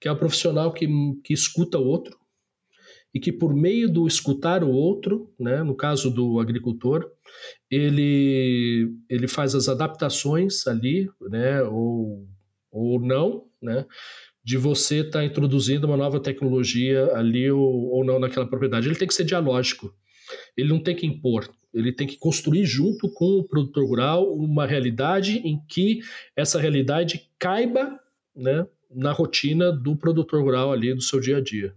que é o profissional que, que escuta o outro e que por meio do escutar o outro, né, no caso do agricultor, ele, ele faz as adaptações ali, né, ou, ou não, né, de você estar tá introduzindo uma nova tecnologia ali ou, ou não naquela propriedade. Ele tem que ser dialógico, ele não tem que impor, ele tem que construir junto com o produtor rural uma realidade em que essa realidade caiba né, na rotina do produtor rural ali do seu dia a dia.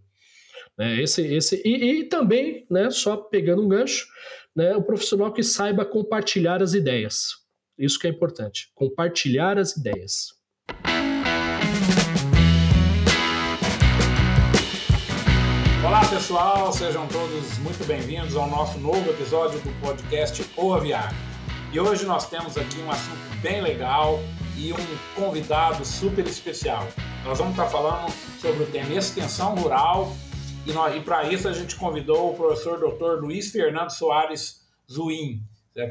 Né, esse, esse, e, e também, né, só pegando um gancho, né, o profissional que saiba compartilhar as ideias. Isso que é importante, compartilhar as ideias. Olá pessoal, sejam todos muito bem-vindos ao nosso novo episódio do podcast O Aviário. E hoje nós temos aqui um assunto bem legal e um convidado super especial. Nós vamos estar falando sobre o tema extensão rural e, e para isso a gente convidou o professor Dr. Luiz Fernando Soares Zuim,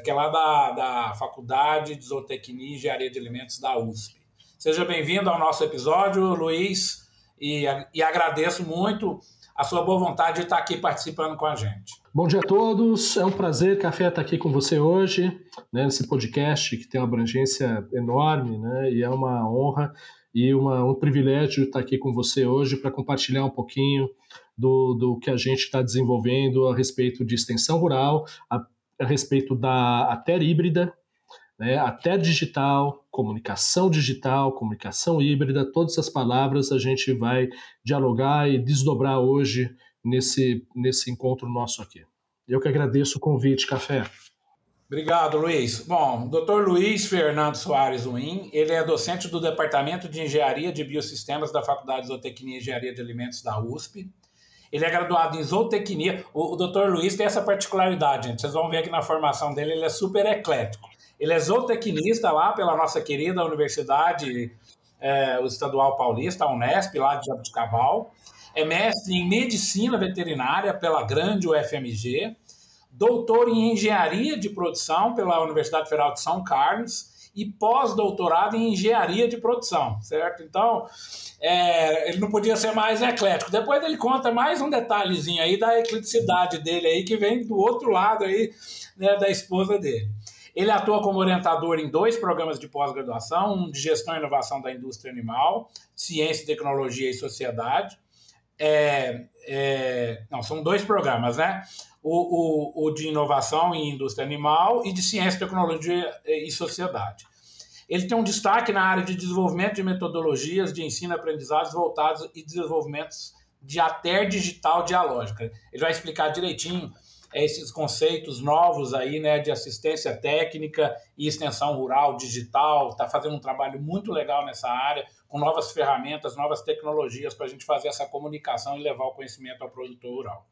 que é lá da, da Faculdade de Zootecnia e Engenharia de Alimentos da USP. Seja bem-vindo ao nosso episódio, Luiz, e, e agradeço muito a sua boa vontade de estar aqui participando com a gente. Bom dia a todos, é um prazer, Café, estar aqui com você hoje, né, nesse podcast que tem uma abrangência enorme, né, e é uma honra e uma, um privilégio estar aqui com você hoje para compartilhar um pouquinho do, do que a gente está desenvolvendo a respeito de extensão rural, a, a respeito da ATER híbrida, né, até digital, comunicação digital, comunicação híbrida, todas essas palavras a gente vai dialogar e desdobrar hoje nesse, nesse encontro nosso aqui. Eu que agradeço o convite, Café. Obrigado, Luiz. Bom, Dr. Luiz Fernando Soares Win, ele é docente do Departamento de Engenharia de Biosistemas da Faculdade de Zootecnia e Engenharia de Alimentos da USP. Ele é graduado em zootecnia. O, o Dr. Luiz tem essa particularidade, gente. Vocês vão ver aqui na formação dele, ele é super eclético. Ele é zootecnista lá pela nossa querida Universidade é, Estadual Paulista, a Unesp, lá de Jabuticabal. É mestre em Medicina Veterinária pela grande UFMG. Doutor em Engenharia de Produção pela Universidade Federal de São Carlos e pós-doutorado em engenharia de produção, certo? Então, é, ele não podia ser mais eclético. Depois ele conta mais um detalhezinho aí da ecleticidade dele aí, que vem do outro lado aí, né, da esposa dele. Ele atua como orientador em dois programas de pós-graduação, um de gestão e inovação da indústria animal, ciência, tecnologia e sociedade. É, é, não, são dois programas, né? O, o, o, de inovação em indústria animal e de ciência, tecnologia e sociedade. Ele tem um destaque na área de desenvolvimento de metodologias de ensino e aprendizados voltados e desenvolvimentos de até digital dialógica. Ele vai explicar direitinho esses conceitos novos aí, né, de assistência técnica e extensão rural, digital, está fazendo um trabalho muito legal nessa área, com novas ferramentas, novas tecnologias para a gente fazer essa comunicação e levar o conhecimento ao produtor rural.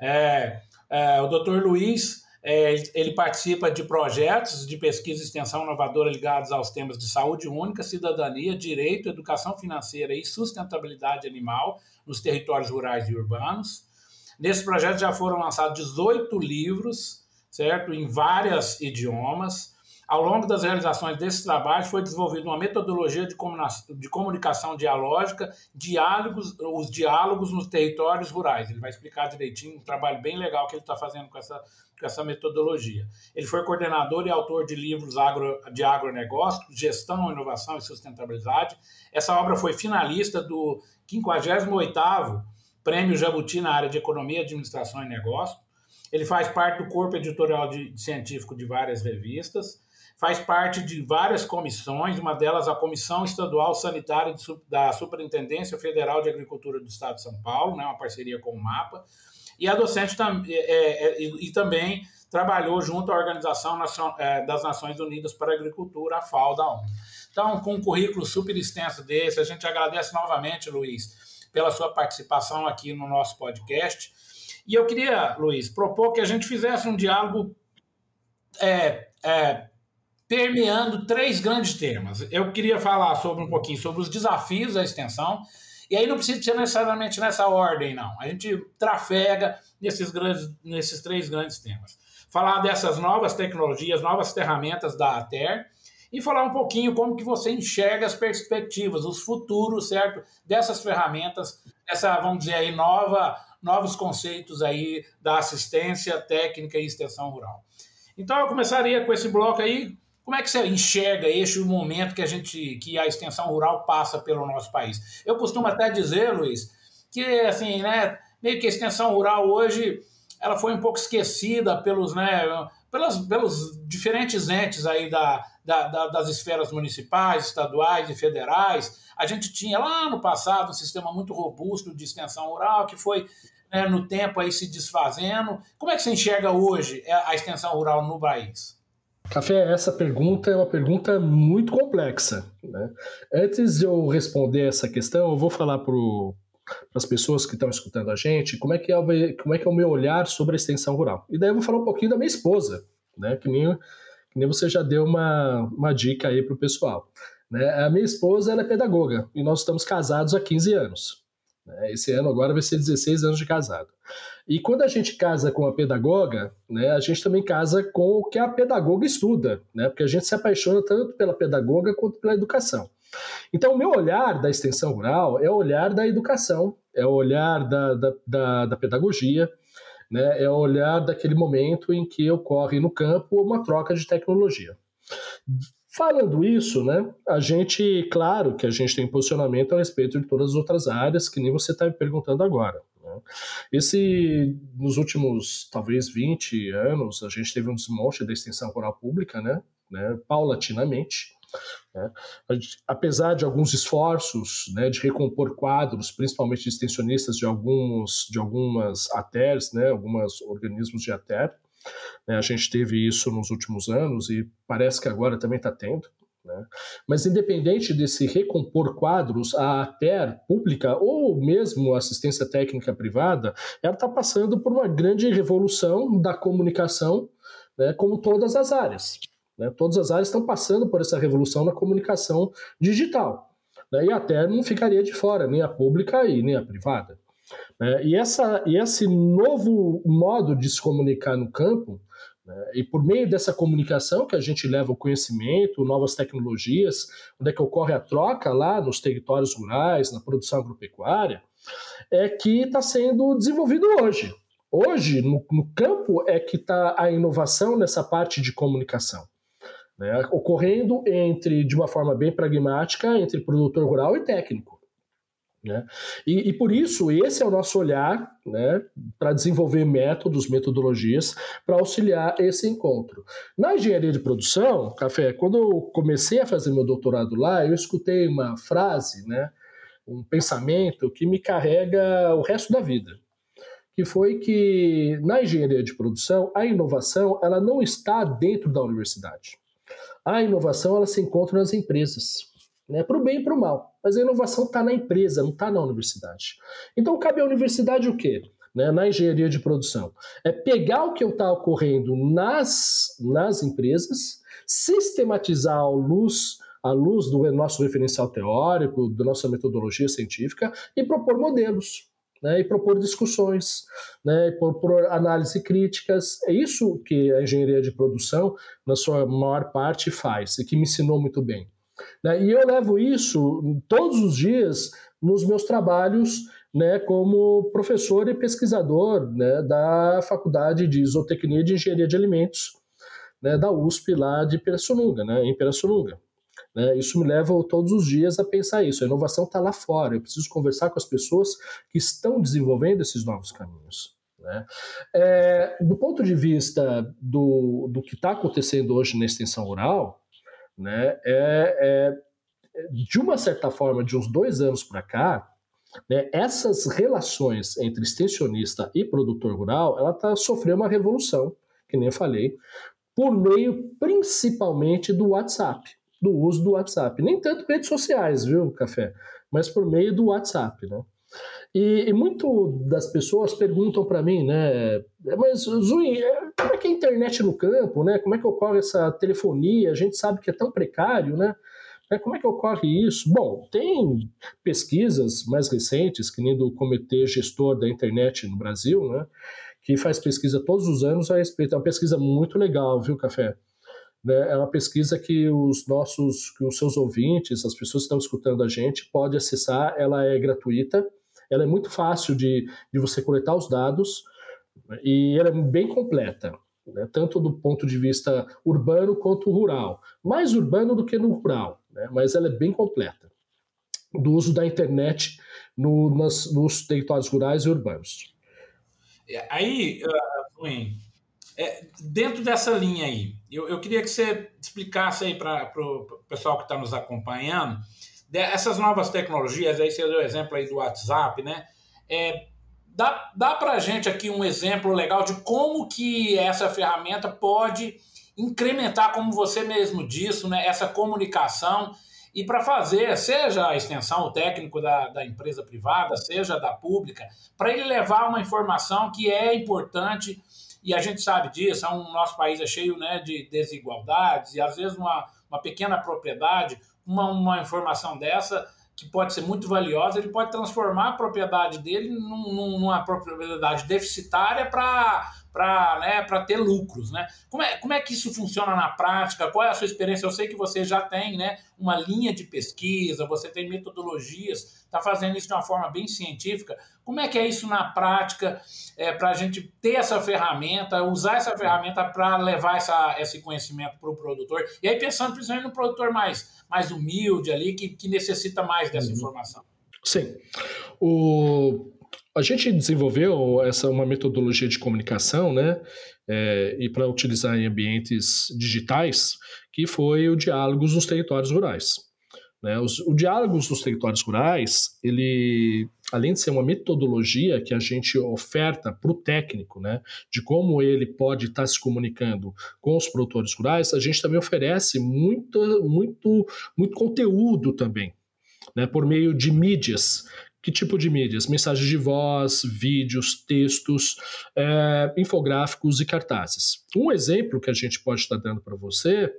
É, é, o doutor Luiz, é, ele participa de projetos de pesquisa e extensão inovadora ligados aos temas de saúde única, cidadania, direito, educação financeira e sustentabilidade animal nos territórios rurais e urbanos. Nesse projeto já foram lançados 18 livros, certo? Em vários idiomas. Ao longo das realizações desse trabalho, foi desenvolvida uma metodologia de, comunicação dialógica, diálogos, os diálogos nos territórios rurais. Ele vai explicar direitinho um trabalho bem legal que ele está fazendo com essa, com essa metodologia. Ele foi coordenador e autor de livros agro, de agronegócio, gestão, inovação e sustentabilidade. Essa obra foi finalista do 58º Prêmio Jabuti na área de Economia, Administração e Negócio. Ele faz parte do corpo editorial de, de científico de várias revistas, faz parte de várias comissões, uma delas a Comissão Estadual Sanitária da Superintendência Federal de Agricultura do Estado de São Paulo, né, uma parceria com o MAPA, e a docente tam, é, é, é, e, e, também trabalhou junto à Organização é, das Nações Unidas para a Agricultura, a FAO da ONU. Então, com um currículo super extenso desse, a gente agradece novamente, Luiz, pela sua participação aqui no nosso podcast. E eu queria, Luiz, propor que a gente fizesse um diálogo é, é, permeando três grandes temas. Eu queria falar sobre um pouquinho sobre os desafios da extensão, e aí não precisa ser necessariamente nessa ordem, não. A gente trafega nesses, grandes, nesses três grandes temas. Falar dessas novas tecnologias, novas ferramentas da ATER, e falar um pouquinho como que você enxerga as perspectivas, os futuros, certo, dessas ferramentas, essa, vamos dizer aí, nova, novos conceitos aí da assistência técnica e extensão rural. Então eu começaria com esse bloco aí, como é que você enxerga este momento que a gente, que a extensão rural passa pelo nosso país? Eu costumo até dizer, Luiz, que assim, né, meio que a extensão rural hoje ela foi um pouco esquecida pelos, né, pelas, pelos diferentes entes aí da, da, da, das esferas municipais, estaduais e federais. A gente tinha lá no passado um sistema muito robusto de extensão rural que foi né, no tempo aí se desfazendo. Como é que você enxerga hoje a extensão rural no país? Café, essa pergunta é uma pergunta muito complexa. Né? Antes de eu responder essa questão, eu vou falar para as pessoas que estão escutando a gente como é, que é, como é que é o meu olhar sobre a extensão rural. E daí eu vou falar um pouquinho da minha esposa, né? que, nem, que nem você já deu uma, uma dica aí para o pessoal. Né? A minha esposa ela é pedagoga e nós estamos casados há 15 anos. Né? Esse ano agora vai ser 16 anos de casado. E quando a gente casa com a pedagoga, né, a gente também casa com o que a pedagoga estuda, né, porque a gente se apaixona tanto pela pedagoga quanto pela educação. Então, o meu olhar da extensão rural é o olhar da educação, é o olhar da, da, da, da pedagogia, né, é o olhar daquele momento em que ocorre no campo uma troca de tecnologia. Falando isso, né, a gente, claro que a gente tem posicionamento a respeito de todas as outras áreas, que nem você está me perguntando agora. Esse, nos últimos, talvez, 20 anos, a gente teve um desmonte da extensão rural pública, né, né paulatinamente, né? apesar de alguns esforços né, de recompor quadros, principalmente de extensionistas de, alguns, de algumas ATERs, né, alguns organismos de ATER, né? A gente teve isso nos últimos anos e parece que agora também está tendo. Né? Mas, independente desse recompor quadros, a ATER pública ou mesmo a assistência técnica privada, ela está passando por uma grande revolução da comunicação, né, como todas as áreas. Né? Todas as áreas estão passando por essa revolução na comunicação digital. Né? E a ATER não ficaria de fora, nem a pública e nem a privada. Né? E, essa, e esse novo modo de se comunicar no campo? E por meio dessa comunicação que a gente leva o conhecimento, novas tecnologias, onde é que ocorre a troca lá nos territórios rurais, na produção agropecuária, é que está sendo desenvolvido hoje. Hoje, no, no campo, é que está a inovação nessa parte de comunicação. Né, ocorrendo entre, de uma forma bem pragmática, entre produtor rural e técnico. Né? E, e, por isso, esse é o nosso olhar né, para desenvolver métodos, metodologias para auxiliar esse encontro. Na engenharia de produção, Café, quando eu comecei a fazer meu doutorado lá, eu escutei uma frase, né, um pensamento que me carrega o resto da vida, que foi que na engenharia de produção, a inovação ela não está dentro da universidade. A inovação ela se encontra nas empresas né, para o bem e para o mal. Mas a inovação está na empresa, não está na universidade. Então cabe à universidade o quê? Né, na engenharia de produção. É pegar o que está ocorrendo nas, nas empresas, sistematizar à luz, à luz do nosso referencial teórico, da nossa metodologia científica, e propor modelos. Né, e propor discussões, né, propor análise críticas. É isso que a engenharia de produção, na sua maior parte, faz e que me ensinou muito bem. Né? E eu levo isso todos os dias nos meus trabalhos né, como professor e pesquisador né, da Faculdade de Isotecnia de Engenharia de Alimentos né, da USP lá de Pirassununga, né, em Pirassununga. Né? Isso me leva todos os dias a pensar isso. A inovação está lá fora. Eu preciso conversar com as pessoas que estão desenvolvendo esses novos caminhos. Né? É, do ponto de vista do, do que está acontecendo hoje na extensão rural, né, é, é, de uma certa forma, de uns dois anos para cá, né, essas relações entre extensionista e produtor rural, ela está sofrendo uma revolução, que nem eu falei, por meio principalmente do WhatsApp, do uso do WhatsApp. Nem tanto redes sociais, viu, Café? Mas por meio do WhatsApp, né? E, e muito das pessoas perguntam para mim, né? Mas, Zui, é, como é que é a internet no campo, né? Como é que ocorre essa telefonia? A gente sabe que é tão precário, né? É, como é que ocorre isso? Bom, tem pesquisas mais recentes, que nem do Comitê Gestor da Internet no Brasil, né? Que faz pesquisa todos os anos a respeito. É uma pesquisa muito legal, viu, Café? Né? É uma pesquisa que os nossos, que os seus ouvintes, as pessoas que estão escutando a gente, pode acessar. Ela é gratuita, ela é muito fácil de, de você coletar os dados e ela é bem completa. Né? Tanto do ponto de vista urbano quanto rural. Mais urbano do que no rural, né? mas ela é bem completa. Do uso da internet no, nas, nos territórios rurais e urbanos. É, aí, uh, é, dentro dessa linha aí, eu, eu queria que você explicasse aí para o pessoal que está nos acompanhando, essas novas tecnologias, aí você deu o exemplo aí do WhatsApp, né? É, dá dá para a gente aqui um exemplo legal de como que essa ferramenta pode incrementar, como você mesmo disse, né, essa comunicação e para fazer, seja a extensão, o técnico da, da empresa privada, seja da pública, para ele levar uma informação que é importante e a gente sabe disso, é um, nosso país é cheio né, de desigualdades, e às vezes uma, uma pequena propriedade, uma, uma informação dessa que pode ser muito valiosa, ele pode transformar a propriedade dele num, numa propriedade deficitária para para né, ter lucros. Né? Como, é, como é que isso funciona na prática? Qual é a sua experiência? Eu sei que você já tem né, uma linha de pesquisa, você tem metodologias, está fazendo isso de uma forma bem científica. Como é que é isso na prática é, para a gente ter essa ferramenta, usar essa ferramenta para levar essa, esse conhecimento para o produtor? E aí pensando principalmente no produtor mais, mais humilde ali, que, que necessita mais dessa uhum. informação. Sim. O, a gente desenvolveu essa uma metodologia de comunicação, né, é, e para utilizar em ambientes digitais, que foi o diálogos nos territórios rurais. Né? Os, o diálogos nos territórios rurais, ele, além de ser uma metodologia que a gente oferta para o técnico, né, de como ele pode estar tá se comunicando com os produtores rurais, a gente também oferece muito, muito, muito conteúdo também. Né, por meio de mídias que tipo de mídias? Mensagens de voz, vídeos, textos, é, infográficos e cartazes. Um exemplo que a gente pode estar dando para você,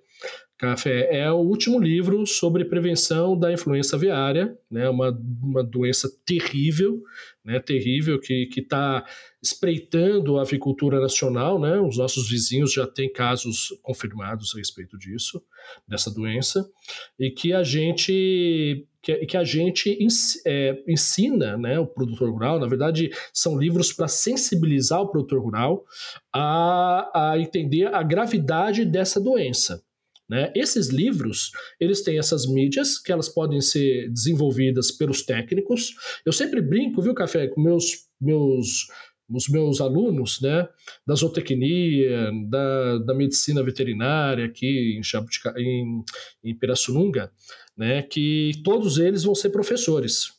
Café, é o último livro sobre prevenção da influenza aviária, né, uma, uma doença terrível, né, terrível que está espreitando a avicultura nacional. Né, os nossos vizinhos já têm casos confirmados a respeito disso, dessa doença, e que a gente que, que a gente é, ensina né, o produtor rural, na verdade, são livros para sensibilizar o produtor rural a, a entender a gravidade dessa doença. Né? Esses livros, eles têm essas mídias que elas podem ser desenvolvidas pelos técnicos. Eu sempre brinco, viu, Café, com meus, meus os meus alunos, né, da zootecnia, da, da medicina veterinária aqui em, Jabutica, em, em Pirassununga, né, que todos eles vão ser professores,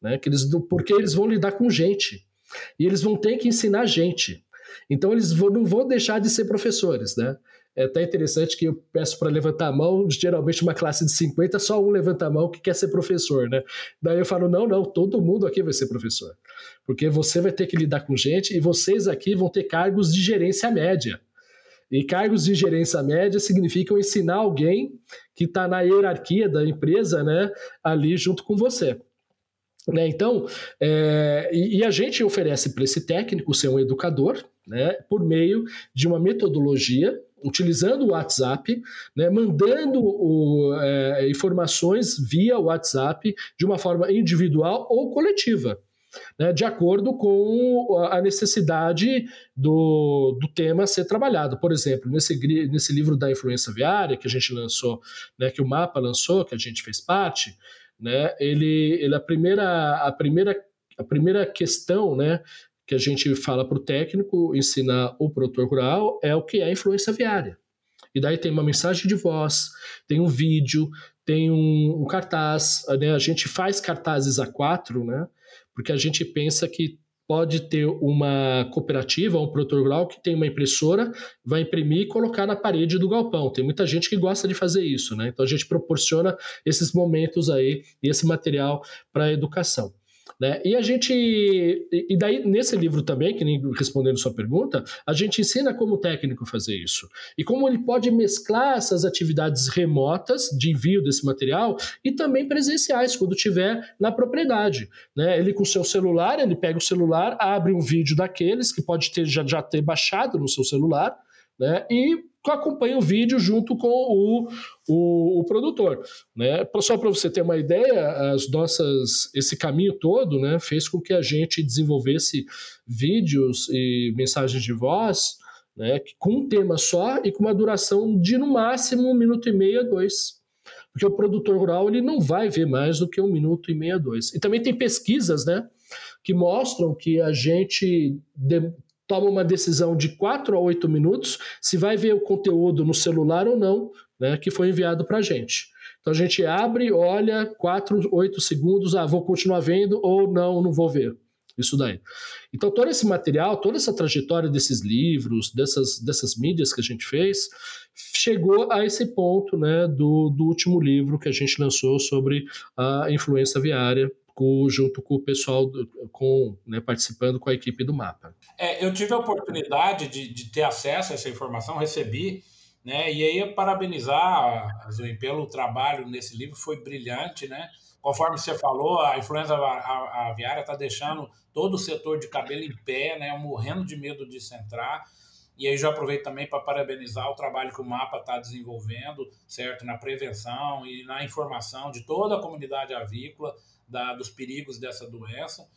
né, que eles, porque eles vão lidar com gente e eles vão ter que ensinar gente. Então eles vão, não vão deixar de ser professores, né? É até interessante que eu peço para levantar a mão, geralmente uma classe de 50, só um levanta a mão que quer ser professor, né? Daí eu falo, não, não, todo mundo aqui vai ser professor. Porque você vai ter que lidar com gente e vocês aqui vão ter cargos de gerência média. E cargos de gerência média significam ensinar alguém que está na hierarquia da empresa, né, ali junto com você. Né, então, é, e, e, a gente oferece para esse técnico ser um educador, né, por meio de uma metodologia utilizando o WhatsApp, né, mandando o, é, informações via WhatsApp de uma forma individual ou coletiva. Né, de acordo com a necessidade do, do tema ser trabalhado. Por exemplo, nesse, nesse livro da influência viária que a gente lançou, né, que o Mapa lançou, que a gente fez parte, né, ele, ele a primeira a primeira a primeira questão, né, que a gente fala para o técnico ensinar o produtor rural é o que é influência viária. E daí tem uma mensagem de voz, tem um vídeo, tem um, um cartaz, né? a gente faz cartazes a quatro, né? porque a gente pensa que pode ter uma cooperativa, um produtor rural que tem uma impressora, vai imprimir e colocar na parede do galpão. Tem muita gente que gosta de fazer isso, né? Então a gente proporciona esses momentos aí e esse material para a educação. Né? E a gente. E daí, nesse livro também, que nem respondendo sua pergunta, a gente ensina como o técnico fazer isso. E como ele pode mesclar essas atividades remotas de envio desse material e também presenciais, quando tiver na propriedade. Né? Ele com seu celular, ele pega o celular, abre um vídeo daqueles que pode ter, já, já ter baixado no seu celular, né? E acompanha o vídeo junto com o, o, o produtor. Né? Só para você ter uma ideia, as nossas, esse caminho todo né, fez com que a gente desenvolvesse vídeos e mensagens de voz né, com um tema só e com uma duração de no máximo um minuto e meio a dois. Porque o produtor rural ele não vai ver mais do que um minuto e meio a dois. E também tem pesquisas né, que mostram que a gente de, toma uma decisão de 4 a 8 minutos se vai ver o conteúdo no celular ou não, né, que foi enviado para a gente. Então a gente abre, olha, 4, 8 segundos, ah, vou continuar vendo ou não, não vou ver. Isso daí. Então, todo esse material, toda essa trajetória desses livros, dessas, dessas mídias que a gente fez, chegou a esse ponto né, do, do último livro que a gente lançou sobre a influência viária, com, junto com o pessoal, com, né, participando com a equipe do mapa. É, eu tive a oportunidade de, de, ter acesso a essa informação, recebi, né, e aí parabenizar a pelo trabalho nesse livro, foi brilhante, né? Conforme você falou, a influenza aviária está deixando todo o setor de cabelo em pé, né, morrendo de medo de se entrar. E aí já aproveito também para parabenizar o trabalho que o MAPA está desenvolvendo, certo, na prevenção e na informação de toda a comunidade avícola, da, dos perigos dessa doença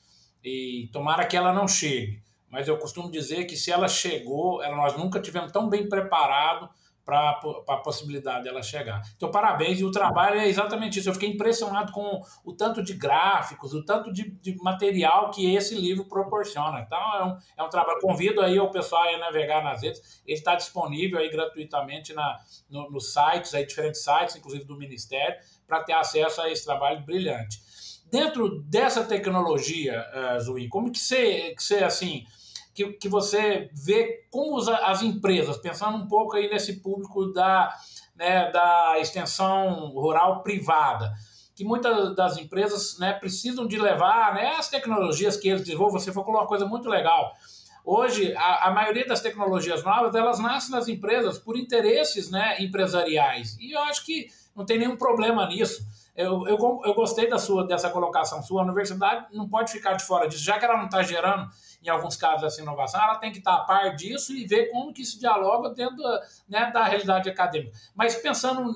e tomara que ela não chegue. Mas eu costumo dizer que se ela chegou, ela, nós nunca tivemos tão bem preparado para a possibilidade dela chegar. Então, parabéns, e o trabalho é exatamente isso. Eu fiquei impressionado com o tanto de gráficos, o tanto de, de material que esse livro proporciona. Então, é um, é um trabalho. Convido aí o pessoal a navegar nas redes. Ele está disponível aí gratuitamente na, no, nos sites, aí, diferentes sites, inclusive do Ministério, para ter acesso a esse trabalho brilhante. Dentro dessa tecnologia, uh, Zui, como que você, que você assim, que, que você vê como as empresas, pensando um pouco aí nesse público da, né, da extensão rural privada, que muitas das empresas né, precisam de levar né, as tecnologias que eles desenvolvem. Você falou uma coisa muito legal. Hoje, a, a, maioria das tecnologias novas, elas nascem nas empresas por interesses né, empresariais. E eu acho que não tem nenhum problema nisso. Eu, eu, eu gostei da sua, dessa colocação sua. A universidade não pode ficar de fora disso, já que ela não está gerando, em alguns casos, essa inovação, ela tem que estar tá a par disso e ver como que isso dialoga dentro da, né, da realidade acadêmica. Mas pensando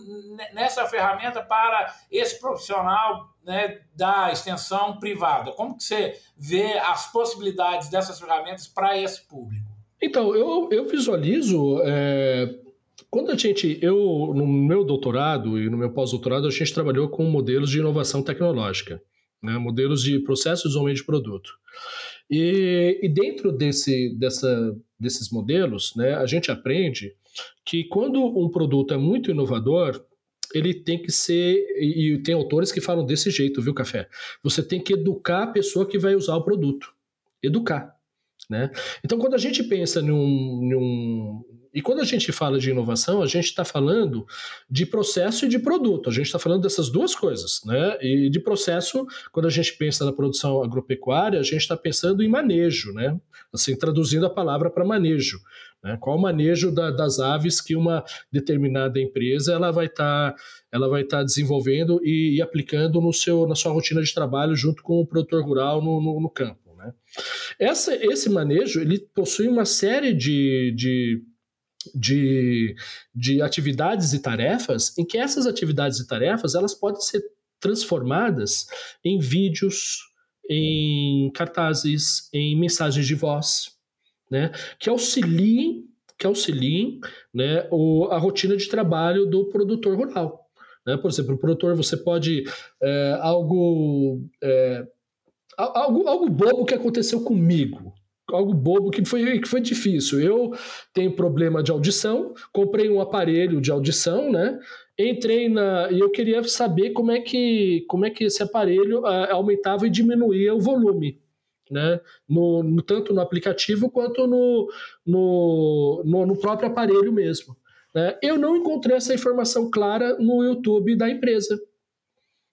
nessa ferramenta para esse profissional né, da extensão privada, como que você vê as possibilidades dessas ferramentas para esse público? Então, eu, eu visualizo é quando a gente, eu, no meu doutorado e no meu pós-doutorado, a gente trabalhou com modelos de inovação tecnológica, né? modelos de processo de desenvolvimento de produto. E, e dentro desse, dessa, desses modelos, né, a gente aprende que quando um produto é muito inovador, ele tem que ser, e tem autores que falam desse jeito, viu, Café? Você tem que educar a pessoa que vai usar o produto. Educar. Né? Então, quando a gente pensa num, num, e quando a gente fala de inovação, a gente está falando de processo e de produto. A gente está falando dessas duas coisas, né? E de processo, quando a gente pensa na produção agropecuária, a gente está pensando em manejo, né? Assim, traduzindo a palavra para manejo. Né? Qual o manejo da, das aves que uma determinada empresa ela vai estar tá, ela vai tá desenvolvendo e, e, aplicando no seu, na sua rotina de trabalho junto com o produtor rural no, no, no campo. Né? Essa, esse manejo ele possui uma série de, de de, de atividades e tarefas, em que essas atividades e tarefas elas podem ser transformadas em vídeos, em cartazes, em mensagens de voz, né, que auxiliem, que auxiliem né, o, a rotina de trabalho do produtor rural. Né? Por exemplo, o produtor você pode é, algo é, algo, algo bobo que aconteceu comigo algo bobo que foi, que foi difícil. Eu tenho problema de audição, comprei um aparelho de audição, né? Entrei na e eu queria saber como é que como é que esse aparelho uh, aumentava e diminuía o volume, né? No, no tanto no aplicativo quanto no, no, no, no próprio aparelho mesmo. Né? Eu não encontrei essa informação clara no YouTube da empresa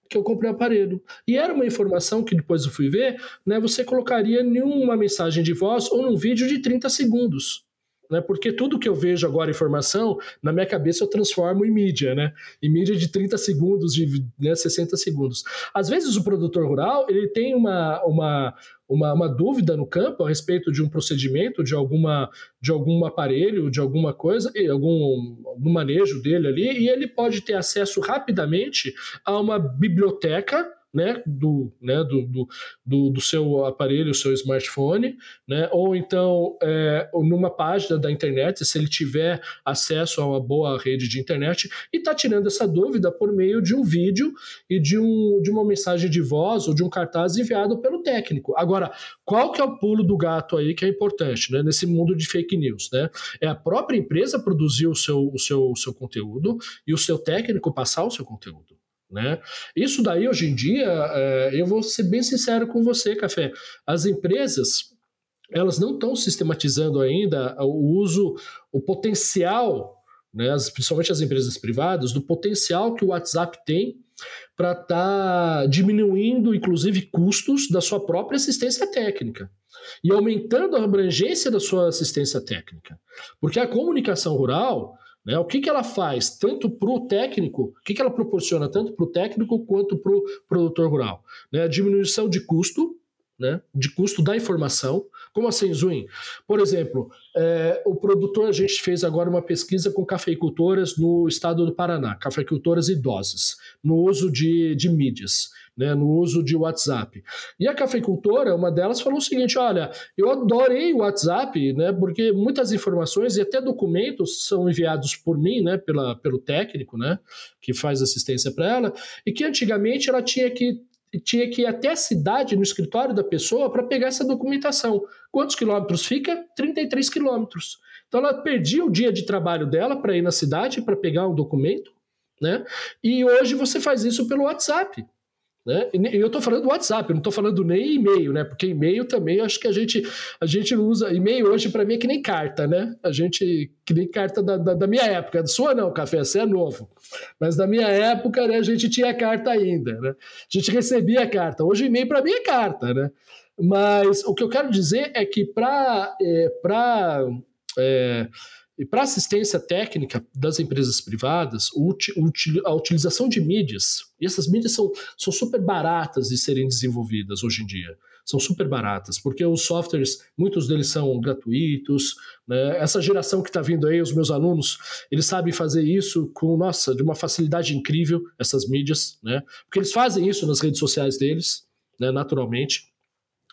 que eu comprei o aparelho. E era uma informação que depois eu fui ver, né, você colocaria em uma mensagem de voz ou num vídeo de 30 segundos. Né? Porque tudo que eu vejo agora informação, na minha cabeça eu transformo em mídia, né? Em mídia de 30 segundos, de né, 60 segundos. Às vezes o produtor rural, ele tem uma, uma, uma, uma, dúvida no campo a respeito de um procedimento, de alguma de algum aparelho, de alguma coisa, algum, algum manejo dele ali, e ele pode ter acesso rapidamente a uma biblioteca né, do, né, do, do, do, do seu aparelho, seu smartphone, né, ou então é, numa página da internet, se ele tiver acesso a uma boa rede de internet, e está tirando essa dúvida por meio de um vídeo e de, um, de uma mensagem de voz ou de um cartaz enviado pelo técnico. Agora, qual que é o pulo do gato aí que é importante né, nesse mundo de fake news? Né? É a própria empresa produzir o seu, o seu, o seu conteúdo e o seu técnico passar o seu conteúdo. Né? Isso daí, hoje em dia, é, eu vou ser bem sincero com você, Café. As empresas elas não estão sistematizando ainda o uso, o potencial, né, as, principalmente as empresas privadas, do potencial que o WhatsApp tem para estar tá diminuindo, inclusive, custos da sua própria assistência técnica e aumentando a abrangência da sua assistência técnica. Porque a comunicação rural né? O que, que ela faz tanto para o técnico, o que, que ela proporciona tanto para o técnico quanto para o produtor rural? Né? Diminuição de custo, né? de custo da informação. Como assim, Zuin? Por exemplo, é, o produtor, a gente fez agora uma pesquisa com cafeicultoras no estado do Paraná, cafeicultoras idosas, no uso de, de mídias né, no uso de WhatsApp. E a cafeicultora, uma delas, falou o seguinte: olha, eu adorei o WhatsApp, né, porque muitas informações e até documentos são enviados por mim, né, pela, pelo técnico, né, que faz assistência para ela, e que antigamente ela tinha que tinha que ir até a cidade, no escritório da pessoa, para pegar essa documentação. Quantos quilômetros fica? 33 quilômetros. Então ela perdia o dia de trabalho dela para ir na cidade para pegar um documento, né? E hoje você faz isso pelo WhatsApp. Né? Eu estou falando do WhatsApp, eu não estou falando nem e-mail, né? Porque e-mail também acho que a gente, a gente usa. E-mail hoje para mim é que nem carta, né? A gente, que nem carta da, da, da minha época. Da sua não, café, você é novo. Mas da minha época, né, a gente tinha carta ainda, né? A gente recebia carta. Hoje e-mail para mim é carta, né? Mas o que eu quero dizer é que para. É, pra, é, e para assistência técnica das empresas privadas, a utilização de mídias, e essas mídias são, são super baratas de serem desenvolvidas hoje em dia. São super baratas, porque os softwares, muitos deles são gratuitos. Né? Essa geração que está vindo aí, os meus alunos, eles sabem fazer isso com, nossa, de uma facilidade incrível, essas mídias, né? porque eles fazem isso nas redes sociais deles, né, naturalmente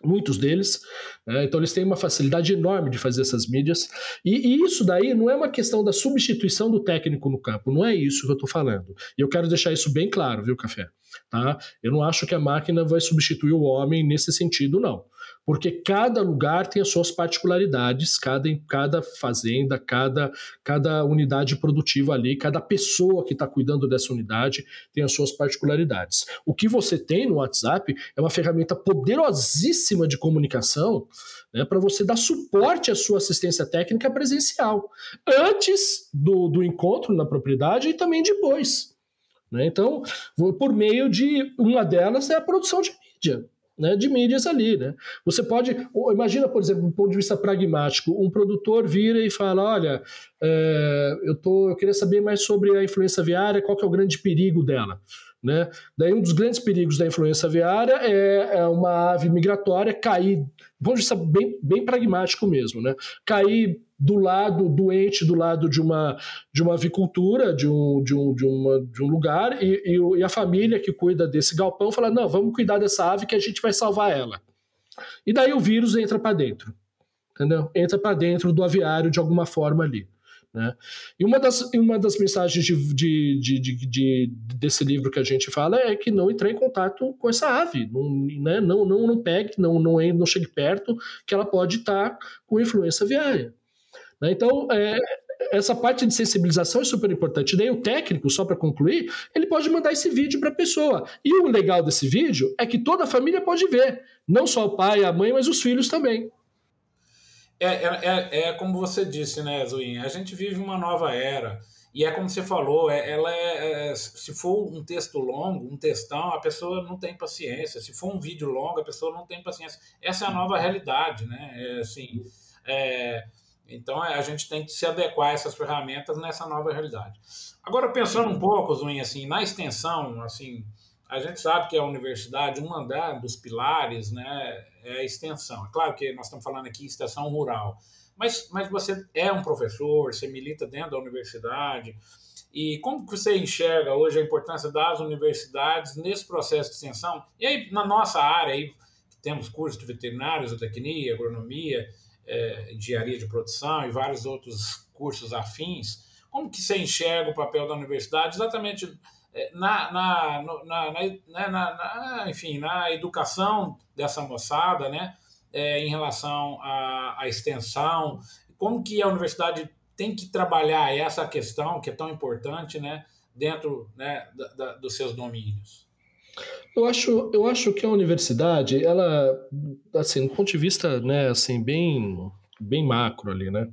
muitos deles. Né? Então, eles têm uma facilidade enorme de fazer essas mídias. E, e, isso daí não é uma questão da substituição do técnico no campo, não é isso que eu estou falando. E eu quero deixar isso bem claro, viu, Café? Tá? Eu não acho que a máquina vai substituir o homem nesse sentido, não porque cada lugar tem as suas particularidades, cada, cada fazenda, cada, cada unidade produtiva ali, cada pessoa que está cuidando dessa unidade tem as suas particularidades. O que você tem no WhatsApp é uma ferramenta poderosíssima de comunicação né, para você dar suporte à sua assistência técnica presencial, antes do, do encontro na propriedade e também depois. Né? Então, por meio de uma delas é a produção de mídia né, de mídias ali. Né? Você pode, imagina, por exemplo, do ponto de vista pragmático, um produtor vira e fala: olha, é, eu, tô, eu queria saber mais sobre a influência aviária, qual que é o grande perigo dela. Né? Daí um dos grandes perigos da influência aviária é, é uma ave migratória cair, do ponto de vista bem, bem pragmático mesmo, né? cair do lado doente, do lado de uma, de uma avicultura, de um, de um, de uma, de um lugar, e, e, e a família que cuida desse galpão fala: não, vamos cuidar dessa ave que a gente vai salvar ela. E daí o vírus entra para dentro, entendeu? Entra para dentro do aviário de alguma forma ali. Né? E uma das, uma das mensagens de, de, de, de, desse livro que a gente fala é que não entrar em contato com essa ave, não, né? não, não, não pegue, não, não, não chegue perto, que ela pode estar com influência aviária. Né? Então, é, essa parte de sensibilização é super importante. Daí o técnico, só para concluir, ele pode mandar esse vídeo para a pessoa. E o legal desse vídeo é que toda a família pode ver, não só o pai, a mãe, mas os filhos também. É, é, é, é como você disse, né, Zuin? A gente vive uma nova era. E é como você falou, é, ela é, é, se for um texto longo, um textão, a pessoa não tem paciência. Se for um vídeo longo, a pessoa não tem paciência. Essa é a nova realidade, né? É, assim, é, Então é, a gente tem que se adequar a essas ferramentas nessa nova realidade. Agora pensando um pouco, Zuin, assim, na extensão, assim, a gente sabe que a universidade, um dos pilares, né, é a extensão. É claro que nós estamos falando aqui extensão rural, mas, mas você é um professor, você milita dentro da universidade, e como que você enxerga hoje a importância das universidades nesse processo de extensão? E aí, na nossa área, aí, temos cursos de veterinário, zootecnia, agronomia, é, engenharia de produção e vários outros cursos afins. Como que você enxerga o papel da universidade exatamente é, na, na, né, na, na enfim, na educação dessa moçada, né? É, em relação à, à extensão, como que a universidade tem que trabalhar essa questão que é tão importante, né, dentro né, da, da, dos seus domínios. Eu acho, eu acho que a universidade, ela, assim, do ponto de vista, né, assim, bem, bem macro ali, né,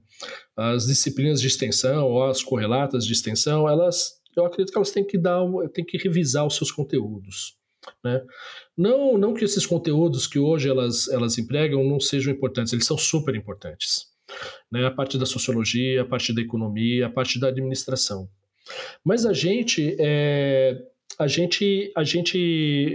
as disciplinas de extensão ou as correlatas de extensão, elas, eu acredito que elas têm que dar, têm que revisar os seus conteúdos, né. Não, não que esses conteúdos que hoje elas, elas empregam não sejam importantes, eles são super importantes, né, a parte da sociologia, a parte da economia, a parte da administração. Mas a gente é, a gente, a gente,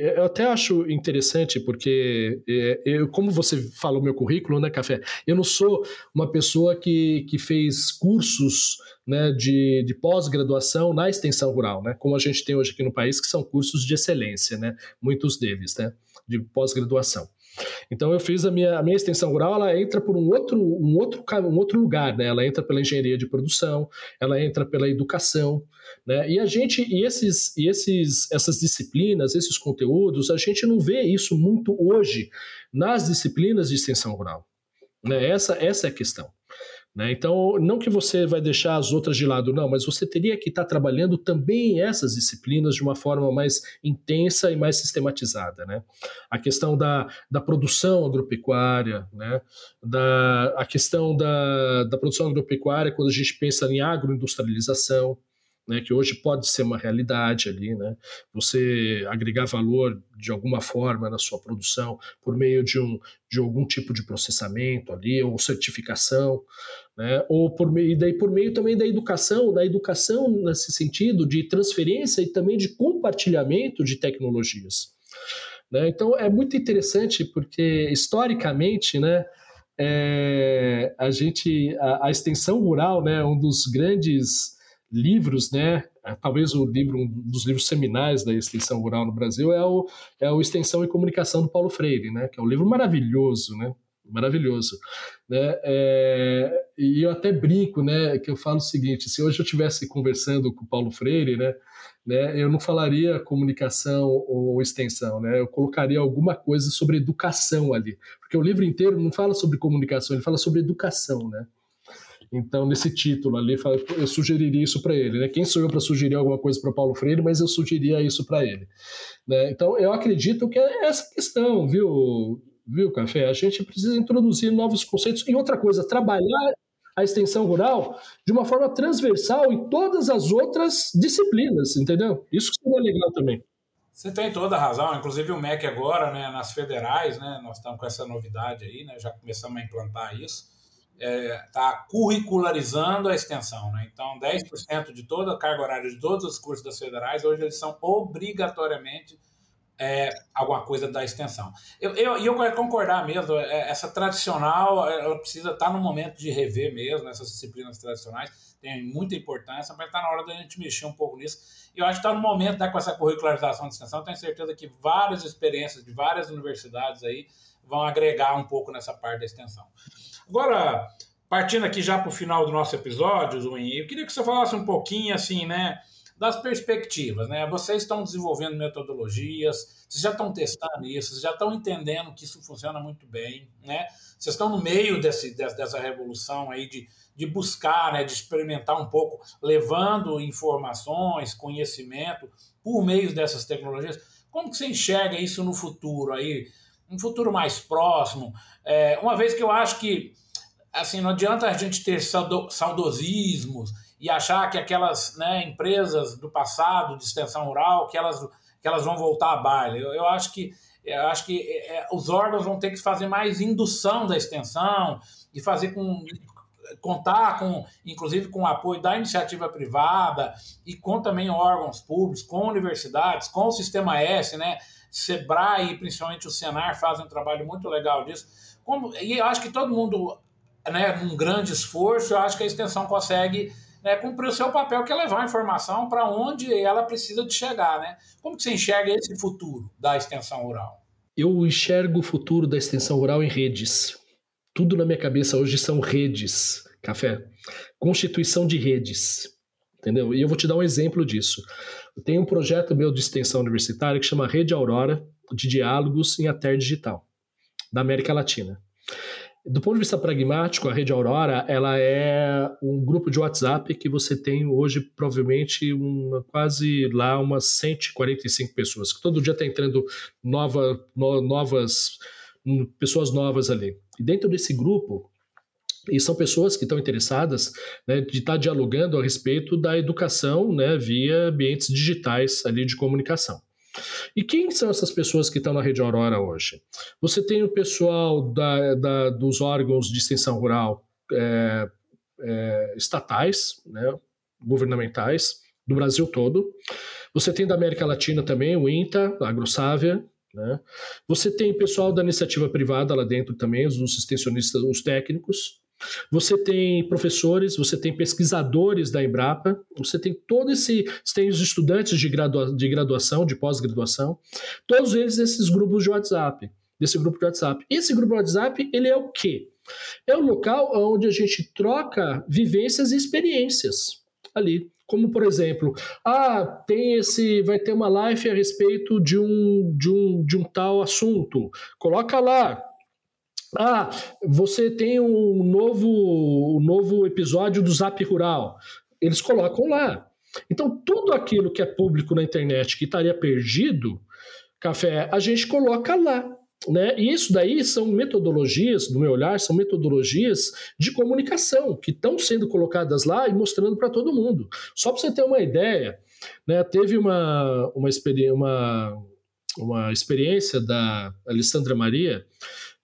eu até acho interessante porque, é, eu, como você fala o meu currículo, né, Café? Eu não sou uma pessoa que, que fez cursos né, de, de pós-graduação na extensão rural, né? Como a gente tem hoje aqui no país, que são cursos de excelência, né? Muitos deles, né? De pós-graduação. Então eu fiz a minha, a minha extensão rural, ela entra por um outro, um outro, um outro lugar, né? Ela entra pela engenharia de produção, ela entra pela educação, né? E a gente, e esses, e esses, essas disciplinas, esses conteúdos, a gente não vê isso muito hoje nas disciplinas de extensão rural. Né? Essa, essa é a questão. Né? Então, não que você vai deixar as outras de lado, não, mas você teria que estar trabalhando também essas disciplinas de uma forma mais intensa e mais sistematizada. Né? A questão da, da produção agropecuária, né? da, a questão da, da produção agropecuária quando a gente pensa em agroindustrialização, né, que hoje pode ser uma realidade ali, né, você agregar valor de alguma forma na sua produção por meio de, um, de algum tipo de processamento ali, ou certificação, né, ou por meio, e daí por meio também da educação, da educação nesse sentido de transferência e também de compartilhamento de tecnologias. Né, então é muito interessante porque historicamente, né, é, a gente a, a extensão rural, né, um dos grandes livros, né? É, talvez o livro, um dos livros seminais da extensão rural no Brasil é o, é o Extensão e Comunicação do Paulo Freire, né? Que é um livro maravilhoso, né? Maravilhoso, né? É, e eu até brinco, né? Que eu falo o seguinte: se hoje eu estivesse conversando com o Paulo Freire, né? Né, eu não falaria comunicação ou extensão, né? Eu colocaria alguma coisa sobre educação ali, porque o livro inteiro não fala sobre comunicação, ele fala sobre educação, né? Então, nesse título ali, eu sugeriria isso para ele. Né? Quem sou eu para sugerir alguma coisa para Paulo Freire, mas eu sugeriria isso para ele. Né? Então, eu acredito que é essa questão, viu, viu, Café? A gente precisa introduzir novos conceitos. E outra coisa, trabalhar a extensão rural de uma forma transversal em todas as outras disciplinas, entendeu? Isso seria legal também. Você tem toda a razão, inclusive o MEC agora, né, nas federais, né, nós estamos com essa novidade aí, né, já começamos a implantar isso está é, tá curricularizando a extensão. Né? Então, 10% de toda a carga horária de todos os cursos das federais, hoje eles são obrigatoriamente é, alguma coisa da extensão. E eu, eu, eu quero concordar mesmo, é, essa tradicional, ela precisa estar tá no momento de rever mesmo, essas disciplinas tradicionais, tem muita importância, mas está na hora da gente mexer um pouco nisso. E eu acho que está no momento, né, com essa curricularização de extensão, tenho certeza que várias experiências de várias universidades aí vão agregar um pouco nessa parte da extensão. Agora, partindo aqui já para o final do nosso episódio, Zuin, eu queria que você falasse um pouquinho assim, né, das perspectivas, né? Vocês estão desenvolvendo metodologias, vocês já estão testando isso, vocês já estão entendendo que isso funciona muito bem, né? Vocês estão no meio desse, dessa revolução aí de, de buscar, né, de experimentar um pouco, levando informações, conhecimento por meio dessas tecnologias. Como que você enxerga isso no futuro aí? Um futuro mais próximo, é, uma vez que eu acho que assim não adianta a gente ter saudosismos e achar que aquelas né, empresas do passado de extensão rural que elas, que elas vão voltar a baile. Eu, eu acho que eu acho que é, os órgãos vão ter que fazer mais indução da extensão e fazer com contar com, inclusive, com o apoio da iniciativa privada e com também órgãos públicos, com universidades, com o Sistema S, né? Sebrae e principalmente o Senar fazem um trabalho muito legal disso. Como, e eu acho que todo mundo, né, num grande esforço, eu acho que a extensão consegue né, cumprir o seu papel, que é levar a informação para onde ela precisa de chegar. Né? Como que você enxerga esse futuro da extensão rural? Eu enxergo o futuro da extensão rural em redes. Tudo na minha cabeça hoje são redes, café. Constituição de redes. Entendeu? E eu vou te dar um exemplo disso. Tem um projeto meu de extensão universitária que chama Rede Aurora de Diálogos em Ater Digital, da América Latina. Do ponto de vista pragmático, a rede Aurora ela é um grupo de WhatsApp que você tem hoje provavelmente uma, quase lá umas 145 pessoas, que todo dia está entrando nova, no, novas pessoas novas ali. E dentro desse grupo, e são pessoas que estão interessadas né, de estar tá dialogando a respeito da educação né, via ambientes digitais ali de comunicação. E quem são essas pessoas que estão na Rede Aurora hoje? Você tem o pessoal da, da, dos órgãos de extensão rural é, é, estatais, né, governamentais, do Brasil todo. Você tem da América Latina também, o INTA, a AgroSávia, né? Você tem pessoal da iniciativa privada lá dentro também, os extensionistas, os técnicos. Você tem professores, você tem pesquisadores da Embrapa, você tem todo esse. Você tem os estudantes de, gradua, de graduação, de pós-graduação, todos eles desses grupos de WhatsApp, desse grupo de WhatsApp. Esse grupo de WhatsApp, ele é o quê? É o local onde a gente troca vivências e experiências ali. Como, por exemplo, ah, tem esse. Vai ter uma live a respeito de um, de um, de um tal assunto. Coloca lá, ah, você tem um novo, um novo episódio do Zap Rural. Eles colocam lá. Então, tudo aquilo que é público na internet que estaria perdido, café, a gente coloca lá. Né? E isso daí são metodologias, no meu olhar, são metodologias de comunicação que estão sendo colocadas lá e mostrando para todo mundo. Só para você ter uma ideia, né? teve uma, uma, experi uma, uma experiência da Alessandra Maria,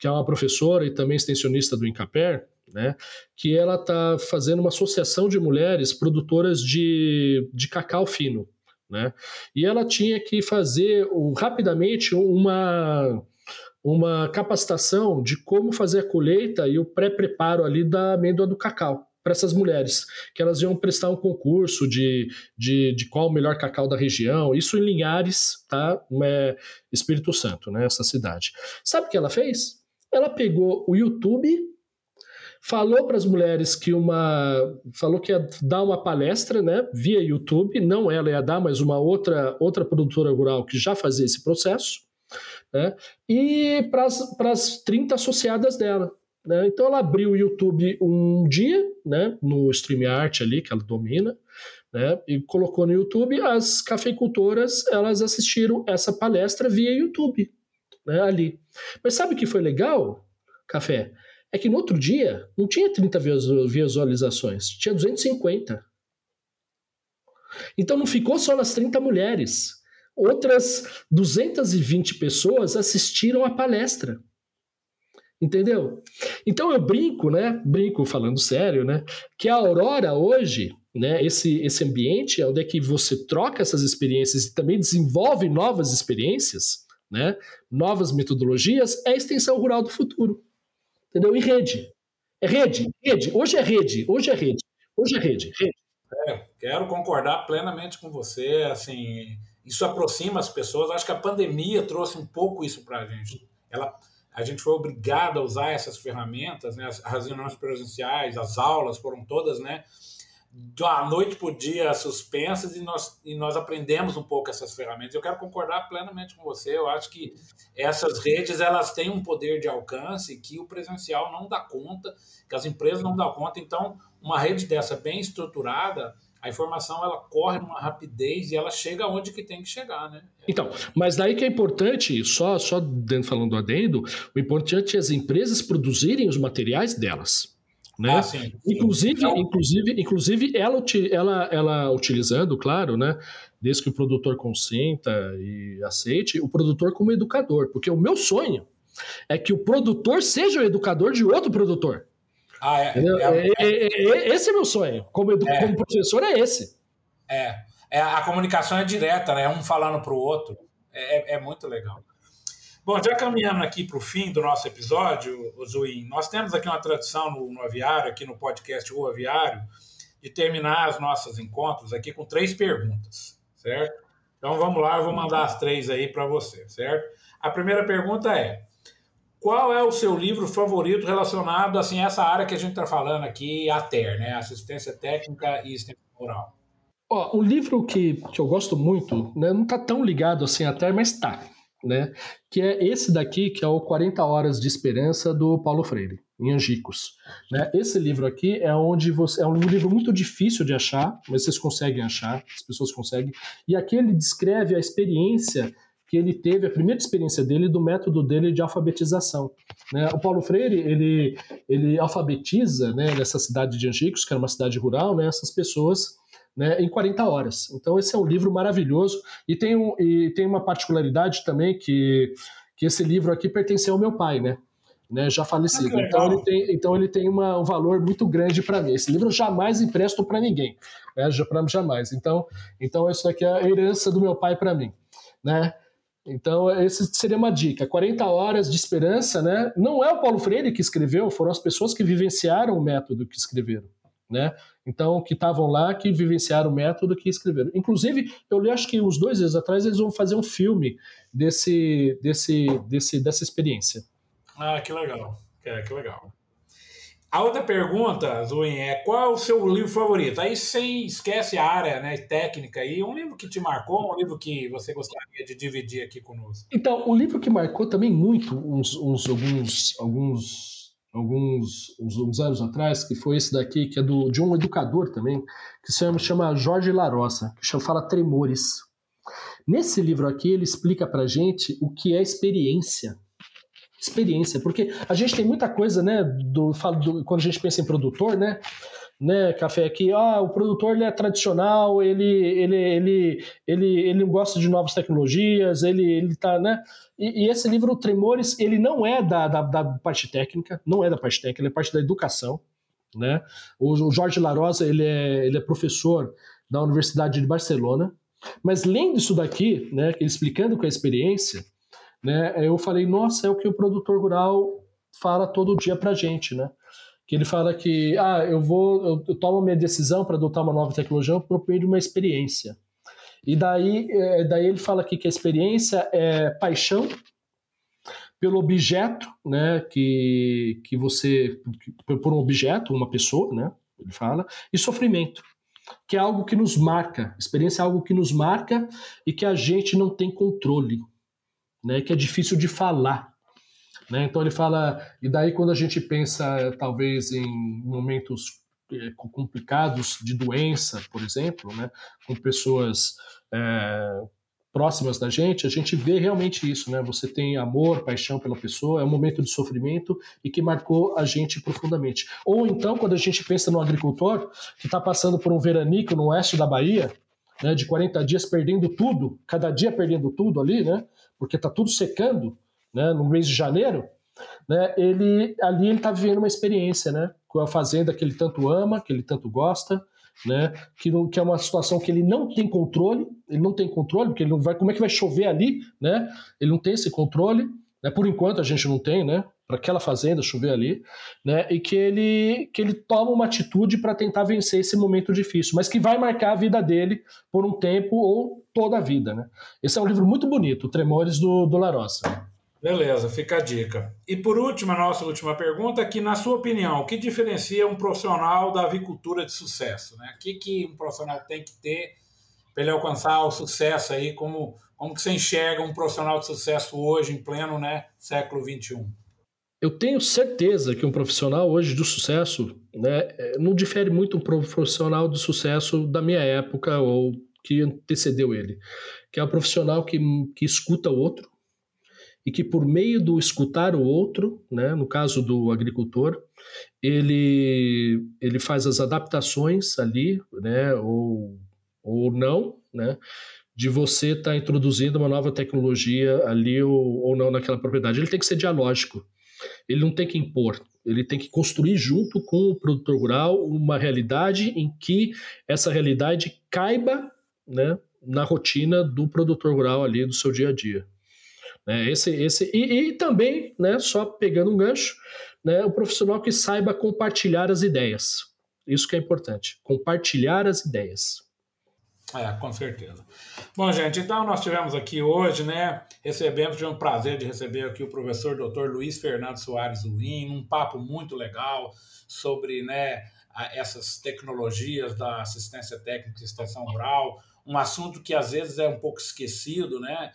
que é uma professora e também extensionista do Incaper, né, que ela está fazendo uma associação de mulheres produtoras de, de cacau fino. Né? E ela tinha que fazer rapidamente uma, uma capacitação de como fazer a colheita e o pré-preparo ali da amêndoa do cacau para essas mulheres, que elas iam prestar um concurso de, de, de qual o melhor cacau da região, isso em Linhares, tá? É Espírito Santo, né? Essa cidade. Sabe o que ela fez? Ela pegou o YouTube, falou para as mulheres que uma. falou que ia dar uma palestra, né, via YouTube, não ela ia dar, mas uma outra, outra produtora rural que já fazia esse processo, né, e para as 30 associadas dela. Né? Então ela abriu o YouTube um dia, né, no StreamYard ali, que ela domina, né, e colocou no YouTube, as cafeicultoras elas assistiram essa palestra via YouTube né, ali. Mas sabe o que foi legal, Café? É que no outro dia não tinha 30 visualizações, tinha 250. Então não ficou só nas 30 mulheres. Outras 220 pessoas assistiram a palestra. Entendeu? Então eu brinco, né? Brinco falando sério, né? Que a Aurora hoje, né? Esse, esse ambiente onde é que você troca essas experiências e também desenvolve novas experiências, né? novas metodologias, é a extensão rural do futuro. Entendeu? E rede. É rede, rede. Hoje é rede, hoje é rede, hoje é rede. rede. É, quero concordar plenamente com você. Assim, isso aproxima as pessoas. Acho que a pandemia trouxe um pouco isso para a gente. Ela, a gente foi obrigado a usar essas ferramentas, né? As, as reuniões presenciais, as aulas foram todas, né? Da noite para o dia suspensas e nós, e nós aprendemos um pouco essas ferramentas. Eu quero concordar plenamente com você. Eu acho que essas redes elas têm um poder de alcance que o presencial não dá conta, que as empresas não dão conta. Então, uma rede dessa bem estruturada, a informação ela corre numa rapidez e ela chega onde que tem que chegar, né? Então, mas daí que é importante, só só falando do adendo, o importante é as empresas produzirem os materiais delas. Né? Ah, sim, sim. Inclusive, então... inclusive, inclusive ela, ela, ela utilizando, claro, né? Desde que o produtor consenta e aceite, o produtor como educador. Porque o meu sonho é que o produtor seja o educador de outro produtor. Ah, é, é, é, é, esse é meu sonho. Como, como professor, é esse. É, a comunicação é direta, né? Um falando para o outro. É, muito legal. Bom, já caminhando aqui para o fim do nosso episódio, Zuin, nós temos aqui uma tradição no, no Aviário, aqui no podcast O Aviário, de terminar os nossos encontros aqui com três perguntas, certo? Então vamos lá, eu vou mandar as três aí para você, certo? A primeira pergunta é: qual é o seu livro favorito relacionado assim, a essa área que a gente está falando aqui, a TER, né? Assistência Técnica e Extensão Rural? Ó, um livro que, que eu gosto muito, né, não está tão ligado assim a TER, mas está, né? Que é esse daqui, que é o 40 Horas de Esperança, do Paulo Freire em Angicos. Né? Esse livro aqui é onde você é um livro muito difícil de achar, mas vocês conseguem achar, as pessoas conseguem. E aqui ele descreve a experiência que ele teve, a primeira experiência dele do método dele de alfabetização. Né? O Paulo Freire ele ele alfabetiza, né, nessa cidade de Angicos, que era uma cidade rural, né, essas pessoas né, em 40 horas. Então esse é um livro maravilhoso e tem, um, e tem uma particularidade também que, que esse livro aqui pertenceu ao meu pai, né? né, já falecido. Ah, então ele tem, então ele tem uma, um valor muito grande para mim. Esse livro eu jamais empresto para ninguém, né, para jamais. Então, então isso daqui é a herança do meu pai para mim, né? Então, essa seria uma dica. 40 horas de esperança, né? Não é o Paulo Freire que escreveu, foram as pessoas que vivenciaram o método que escreveram, né? Então, que estavam lá, que vivenciaram o método que escreveram. Inclusive, eu li, acho que uns dois dias atrás, eles vão fazer um filme desse, desse, desse, dessa experiência. Ah, que legal. É, que legal. A outra pergunta, Zuin, é qual é o seu livro favorito? Aí sem esquece a área né, técnica aí, um livro que te marcou, um livro que você gostaria de dividir aqui conosco. Então, o livro que marcou também muito uns, uns alguns alguns alguns uns, uns, anos atrás, que foi esse daqui, que é do, de um educador também, que se chama, Jorge Larossa, que chama, fala Tremores. Nesse livro aqui, ele explica pra gente o que é experiência experiência, porque a gente tem muita coisa, né, do, do, quando a gente pensa em produtor, né, né, café aqui, ah, o produtor ele é tradicional, ele ele ele ele ele gosta de novas tecnologias, ele ele tá, né? E, e esse livro Tremores, ele não é da, da, da, parte técnica, não é da parte técnica, ele é parte da educação, né? O, o Jorge Larosa, ele é ele é professor da Universidade de Barcelona, mas lendo isso daqui, né, explicando com a experiência, né? Eu falei, nossa, é o que o produtor rural fala todo dia pra gente, né? Que ele fala que, ah, eu vou, eu, eu tomo minha decisão para adotar uma nova tecnologia por meio de uma experiência. E daí, é, daí ele fala aqui que a experiência é paixão pelo objeto, né, que, que você, por um objeto, uma pessoa, né, ele fala, e sofrimento, que é algo que nos marca, experiência é algo que nos marca e que a gente não tem controle, né, que é difícil de falar. Né? Então ele fala, e daí quando a gente pensa talvez em momentos é, complicados de doença, por exemplo, né, com pessoas é, próximas da gente, a gente vê realmente isso, né? Você tem amor, paixão pela pessoa, é um momento de sofrimento e que marcou a gente profundamente. Ou então, quando a gente pensa no agricultor que está passando por um veranico no oeste da Bahia, né, de 40 dias perdendo tudo, cada dia perdendo tudo ali, né? porque está tudo secando, né, no mês de janeiro, né, ele ali ele está vivendo uma experiência, né, com a fazenda que ele tanto ama, que ele tanto gosta, né, que, que é uma situação que ele não tem controle, ele não tem controle, porque ele não vai, como é que vai chover ali, né? Ele não tem esse controle, né? Por enquanto a gente não tem, né? Para aquela fazenda chover ali, né? E que ele que ele toma uma atitude para tentar vencer esse momento difícil, mas que vai marcar a vida dele por um tempo ou toda a vida, né? Esse é um livro muito bonito, Tremores do, do Larossa. Beleza, fica a dica. E por último, a nossa última pergunta, que na sua opinião, o que diferencia um profissional da avicultura de sucesso? Né? O que, que um profissional tem que ter para ele alcançar o sucesso aí? Como, como que você enxerga um profissional de sucesso hoje, em pleno né, século XXI? Eu tenho certeza que um profissional hoje do sucesso né, não difere muito um profissional de sucesso da minha época ou que antecedeu ele, que é o profissional que, que escuta o outro e que por meio do escutar o outro, né, no caso do agricultor, ele, ele faz as adaptações ali, né, ou, ou não, né, de você estar tá introduzindo uma nova tecnologia ali ou, ou não naquela propriedade. Ele tem que ser dialógico, ele não tem que impor, Ele tem que construir junto com o produtor rural uma realidade em que essa realidade caiba né, na rotina do produtor rural ali do seu dia a dia. Né, esse, esse, e, e também, né, só pegando um gancho, né, o profissional que saiba compartilhar as ideias. Isso que é importante, compartilhar as ideias. É, com certeza. Bom, gente, então nós tivemos aqui hoje, né, recebemos, tivemos o prazer de receber aqui o professor Dr. Luiz Fernando Soares Uim, um papo muito legal sobre, né, essas tecnologias da assistência técnica e extensão rural, um assunto que às vezes é um pouco esquecido, né,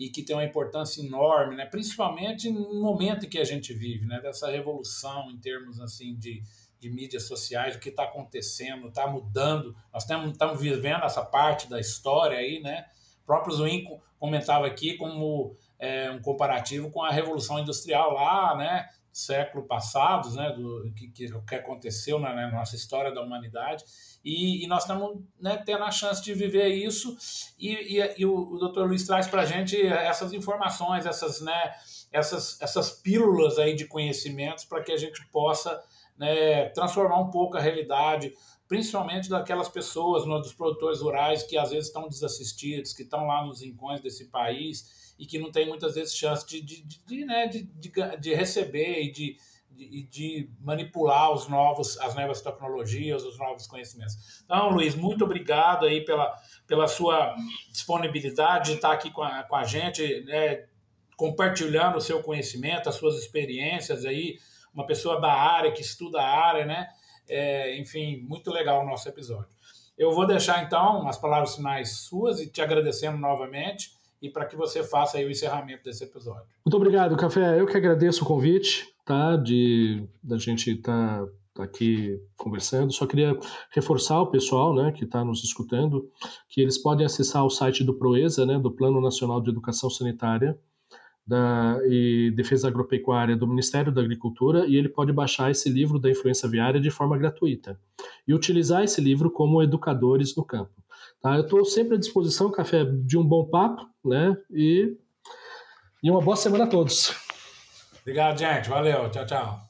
e que tem uma importância enorme, né, principalmente no momento em que a gente vive, né, dessa revolução em termos, assim, de de mídias sociais, o que está acontecendo, está mudando. Nós estamos vivendo essa parte da história aí, né? O próprio Zuin comentava aqui como é, um comparativo com a Revolução Industrial lá, né? Século passado, né, do que, que aconteceu na, na, nossa história da humanidade, e, e nós estamos né, tendo a chance de viver isso, e, e, e o, o Dr. Luiz traz para a gente essas informações, essas, né, essas, essas pílulas aí de conhecimentos para que a gente possa né, transformar um pouco a realidade, principalmente daquelas pessoas, né, dos produtores rurais que às vezes estão desassistidos, que estão lá nos rincões desse país e que não tem muitas vezes chance de, de, de, de né, de, de, de, receber e de, de, de, manipular os novos, as novas tecnologias, os novos conhecimentos. Então, Luiz, muito obrigado aí pela, pela sua disponibilidade de estar aqui com a, com a gente, né, compartilhando o seu conhecimento, as suas experiências aí, uma pessoa da área, que estuda a área, né? É, enfim, muito legal o nosso episódio. Eu vou deixar então as palavras finais suas e te agradecendo novamente e para que você faça aí o encerramento desse episódio. Muito obrigado, Café. Eu que agradeço o convite, tá? De da gente estar tá, tá aqui conversando. Só queria reforçar o pessoal, né, que está nos escutando, que eles podem acessar o site do Proesa, né, do Plano Nacional de Educação Sanitária da, e Defesa Agropecuária do Ministério da Agricultura e ele pode baixar esse livro da influência aviária de forma gratuita e utilizar esse livro como educadores no campo. Tá? Eu estou sempre à disposição, Café, de um bom papo né? e, e uma boa semana a todos. Obrigado, gente. Valeu. Tchau, tchau.